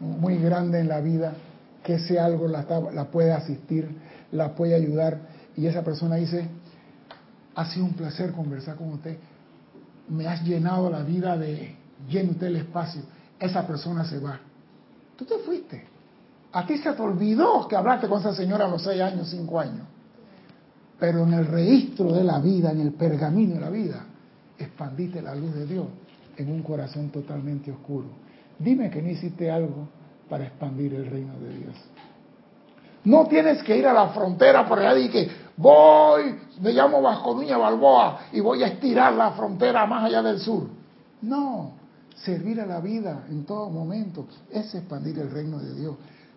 muy grande en la vida, que ese algo la, la puede asistir, la puede ayudar. Y esa persona dice, ha sido un placer conversar con usted, me has llenado la vida de lleno usted el espacio. Esa persona se va. Tú te fuiste. A ti se te olvidó que hablaste con esa señora a los seis años, cinco años. Pero en el registro de la vida, en el pergamino de la vida, expandiste la luz de Dios en un corazón totalmente oscuro. Dime que no hiciste algo para expandir el reino de Dios. No tienes que ir a la frontera por allá y que voy, me llamo Vasco Balboa y voy a estirar la frontera más allá del sur. No, servir a la vida en todo momento es expandir el reino de Dios.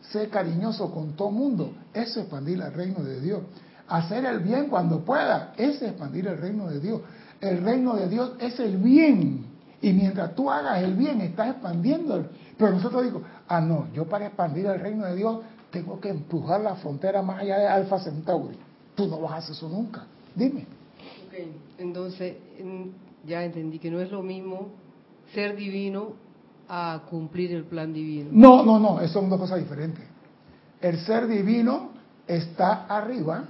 Ser cariñoso con todo mundo es expandir el reino de Dios. Hacer el bien cuando pueda es expandir el reino de Dios. El reino de Dios es el bien. Y mientras tú hagas el bien, estás expandiendo. Pero nosotros digo, ah, no, yo para expandir el reino de Dios tengo que empujar la frontera más allá de Alfa Centauri. Tú no vas a hacer eso nunca. Dime. Ok, entonces ya entendí que no es lo mismo ser divino a cumplir el plan divino. No, no, no, son dos cosas diferentes. El ser divino está arriba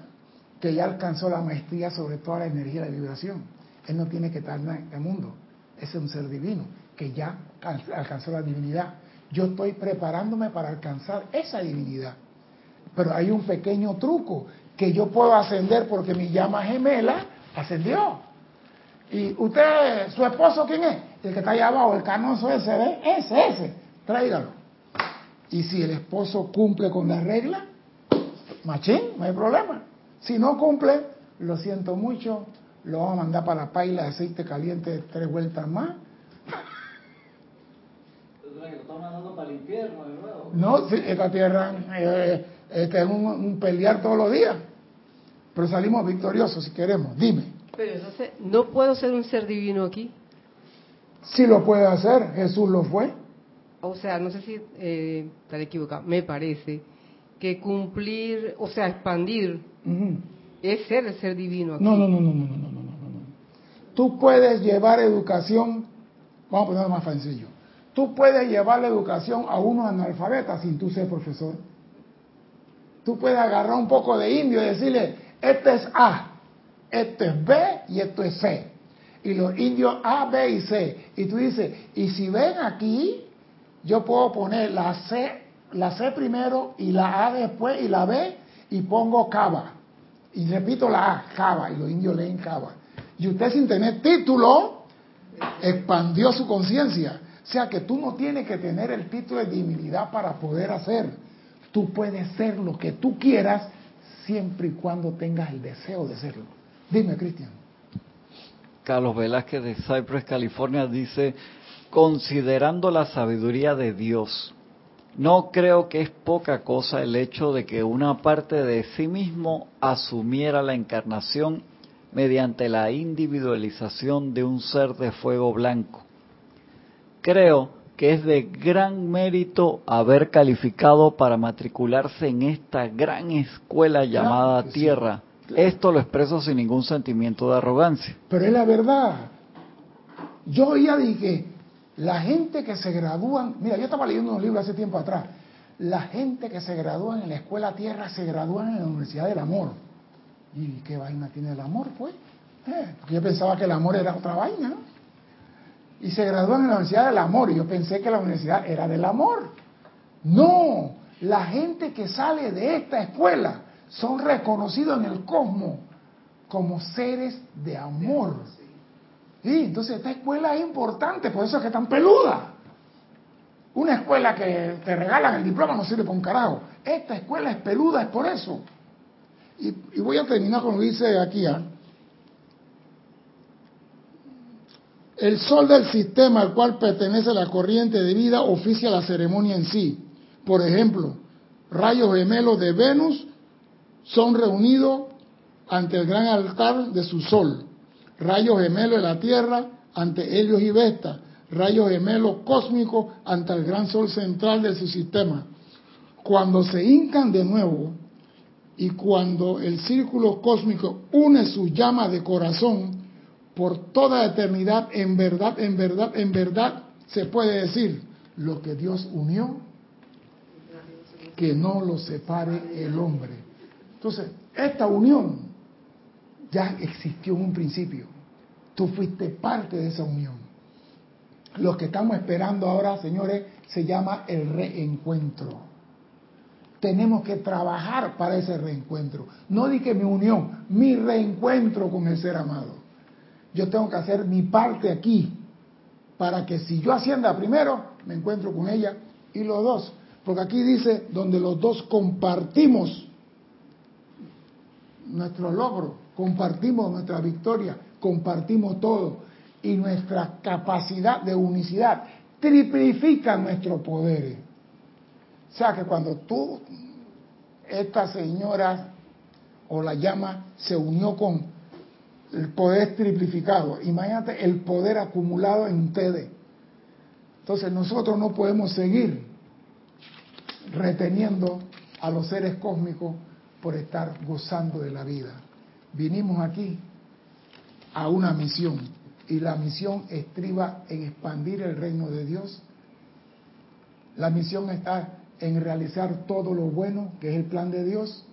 que ya alcanzó la maestría sobre toda la energía de vibración. Él no tiene que estar en el mundo. Es un ser divino que ya alcanzó la divinidad. Yo estoy preparándome para alcanzar esa divinidad. Pero hay un pequeño truco que yo puedo ascender porque mi llama gemela ascendió. Y usted, su esposo, ¿quién es? El que está allá abajo, el canoso ese, ¿ve? Ese, ese, tráigalo. Y si el esposo cumple con la regla, machín, no hay problema. Si no cumple, lo siento mucho, lo vamos a mandar para la paila de aceite caliente tres vueltas más. para. No, sí, esta tierra eh, este, es un, pelear todos los días, pero salimos victoriosos si queremos. Dime. Pero entonces, ¿no puedo ser un ser divino aquí? Sí lo puede hacer, Jesús lo fue. O sea, no sé si eh, estaré equivocado, me parece que cumplir, o sea, expandir es ser el ser divino aquí. No, no, no, no, no. Tú puedes llevar educación, vamos a ponerlo más sencillo. Tú puedes llevar la educación a uno analfabeta sin tú ser profesor. Tú puedes agarrar un poco de indio y decirle, este es A, esto es B y esto es C. Y los indios A, B y C. Y tú dices, y si ven aquí, yo puedo poner la C, la C primero y la A después y la B y pongo Cava. Y repito la A, Cava, y los indios leen Cava. Y usted sin tener título, expandió su conciencia. O sea que tú no tienes que tener el título de divinidad para poder hacer. Tú puedes ser lo que tú quieras siempre y cuando tengas el deseo de serlo. Dime, Cristian. Carlos Velázquez de Cypress, California, dice, considerando la sabiduría de Dios, no creo que es poca cosa el hecho de que una parte de sí mismo asumiera la encarnación mediante la individualización de un ser de fuego blanco. Creo que es de gran mérito haber calificado para matricularse en esta gran escuela llamada sí. Tierra. Esto lo expreso sin ningún sentimiento de arrogancia. Pero es la verdad. Yo ya dije, la gente que se gradúan, mira, yo estaba leyendo un libro hace tiempo atrás, la gente que se gradúan en la escuela Tierra se gradúan en la Universidad del Amor. ¿Y qué vaina tiene el amor, pues? Eh, porque yo pensaba que el amor era otra vaina. ¿no? Y se gradúan en la Universidad del Amor, y yo pensé que la universidad era del amor. No, la gente que sale de esta escuela son reconocidos en el cosmos como seres de amor. Sí, entonces esta escuela es importante, por eso es que es tan peluda. Una escuela que te regalan el diploma no sirve para un carajo. Esta escuela es peluda, es por eso. Y, voy a terminar con lo que dice aquí. ¿ah? El sol del sistema al cual pertenece la corriente de vida oficia la ceremonia en sí. Por ejemplo, rayos gemelos de Venus son reunidos ante el gran altar de su sol. Rayos gemelos de la Tierra ante Helios y Vesta. Rayos gemelos cósmicos ante el gran sol central de su sistema. Cuando se hincan de nuevo y cuando el círculo cósmico une sus llamas de corazón por toda eternidad, en verdad, en verdad, en verdad, se puede decir, lo que Dios unió, que no lo separe el hombre. Entonces, esta unión ya existió en un principio. Tú fuiste parte de esa unión. Lo que estamos esperando ahora, señores, se llama el reencuentro. Tenemos que trabajar para ese reencuentro. No di mi unión, mi reencuentro con el ser amado. Yo tengo que hacer mi parte aquí para que si yo ascienda primero, me encuentro con ella y los dos. Porque aquí dice, donde los dos compartimos nuestro logro, compartimos nuestra victoria, compartimos todo. Y nuestra capacidad de unicidad triplifica nuestros poderes. O sea que cuando tú, esta señora o la llama, se unió con el poder triplificado, imagínate el poder acumulado en ustedes. Entonces nosotros no podemos seguir reteniendo a los seres cósmicos por estar gozando de la vida. Vinimos aquí a una misión y la misión estriba en expandir el reino de Dios. La misión está en realizar todo lo bueno que es el plan de Dios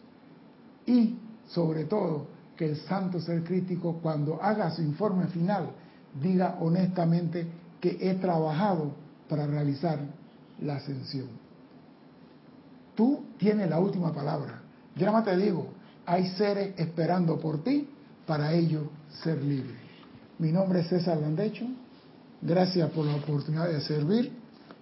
y sobre todo que el santo ser crítico cuando haga su informe final diga honestamente que he trabajado para realizar la ascensión. Tú tienes la última palabra. Yo te digo, hay seres esperando por ti para ellos ser libres. Mi nombre es César Landecho. Gracias por la oportunidad de servir